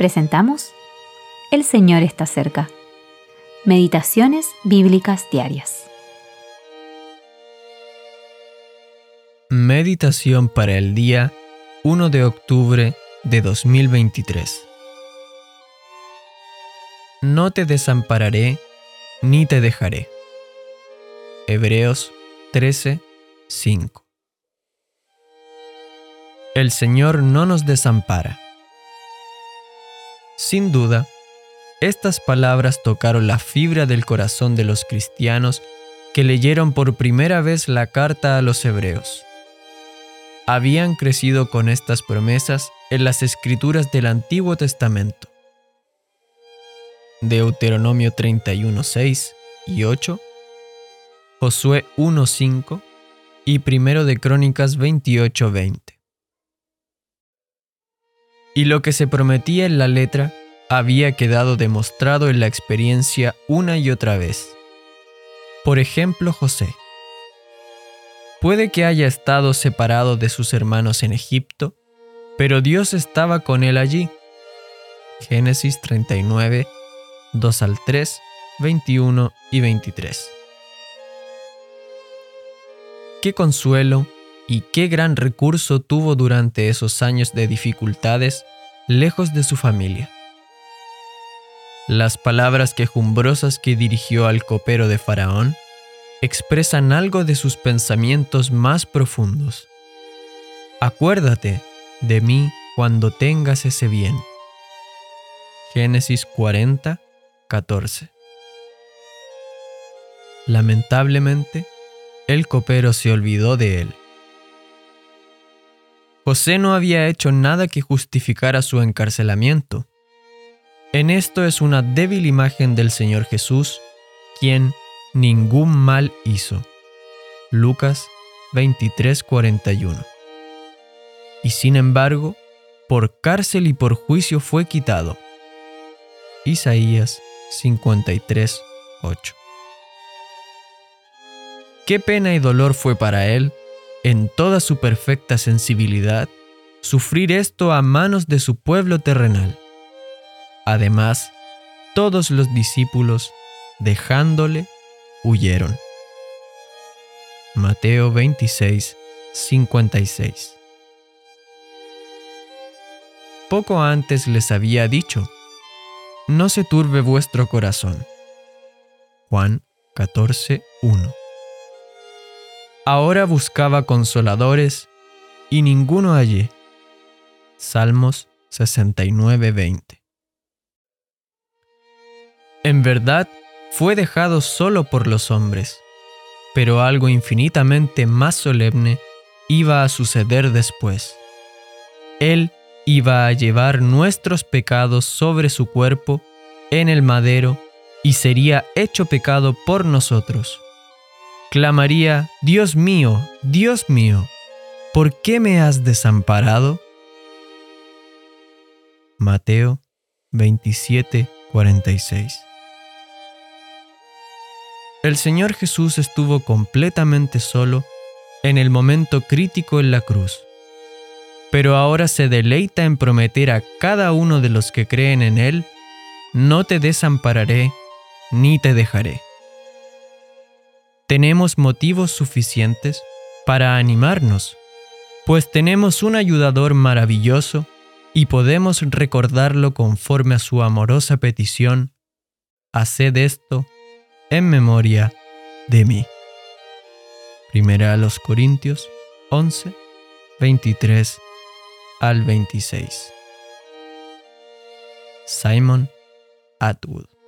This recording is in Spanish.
presentamos El Señor está cerca. Meditaciones Bíblicas Diarias. Meditación para el día 1 de octubre de 2023. No te desampararé ni te dejaré. Hebreos 13, 5. El Señor no nos desampara. Sin duda, estas palabras tocaron la fibra del corazón de los cristianos que leyeron por primera vez la carta a los hebreos. Habían crecido con estas promesas en las escrituras del Antiguo Testamento. Deuteronomio 31, 6 y 8, Josué 1, 5 y Primero de Crónicas 28, 20 y lo que se prometía en la letra había quedado demostrado en la experiencia una y otra vez. Por ejemplo, José. Puede que haya estado separado de sus hermanos en Egipto, pero Dios estaba con él allí. Génesis 39, 2 al 3, 21 y 23. Qué consuelo y qué gran recurso tuvo durante esos años de dificultades lejos de su familia. Las palabras quejumbrosas que dirigió al copero de Faraón expresan algo de sus pensamientos más profundos. Acuérdate de mí cuando tengas ese bien. Génesis 40, 14. Lamentablemente, el copero se olvidó de él. José no había hecho nada que justificara su encarcelamiento. En esto es una débil imagen del Señor Jesús, quien ningún mal hizo. Lucas 23:41. Y sin embargo, por cárcel y por juicio fue quitado. Isaías 53:8. Qué pena y dolor fue para él en toda su perfecta sensibilidad, sufrir esto a manos de su pueblo terrenal. Además, todos los discípulos, dejándole, huyeron. Mateo 26, 56. Poco antes les había dicho, no se turbe vuestro corazón. Juan 14, 1. Ahora buscaba consoladores y ninguno hallé. Salmos 69:20. En verdad, fue dejado solo por los hombres, pero algo infinitamente más solemne iba a suceder después. Él iba a llevar nuestros pecados sobre su cuerpo en el madero y sería hecho pecado por nosotros clamaría, Dios mío, Dios mío, ¿por qué me has desamparado? Mateo 27, 46. El Señor Jesús estuvo completamente solo en el momento crítico en la cruz, pero ahora se deleita en prometer a cada uno de los que creen en Él, no te desampararé ni te dejaré tenemos motivos suficientes para animarnos, pues tenemos un ayudador maravilloso y podemos recordarlo conforme a su amorosa petición, haced esto en memoria de mí. Primera a los Corintios 11, 23 al 26. Simon Atwood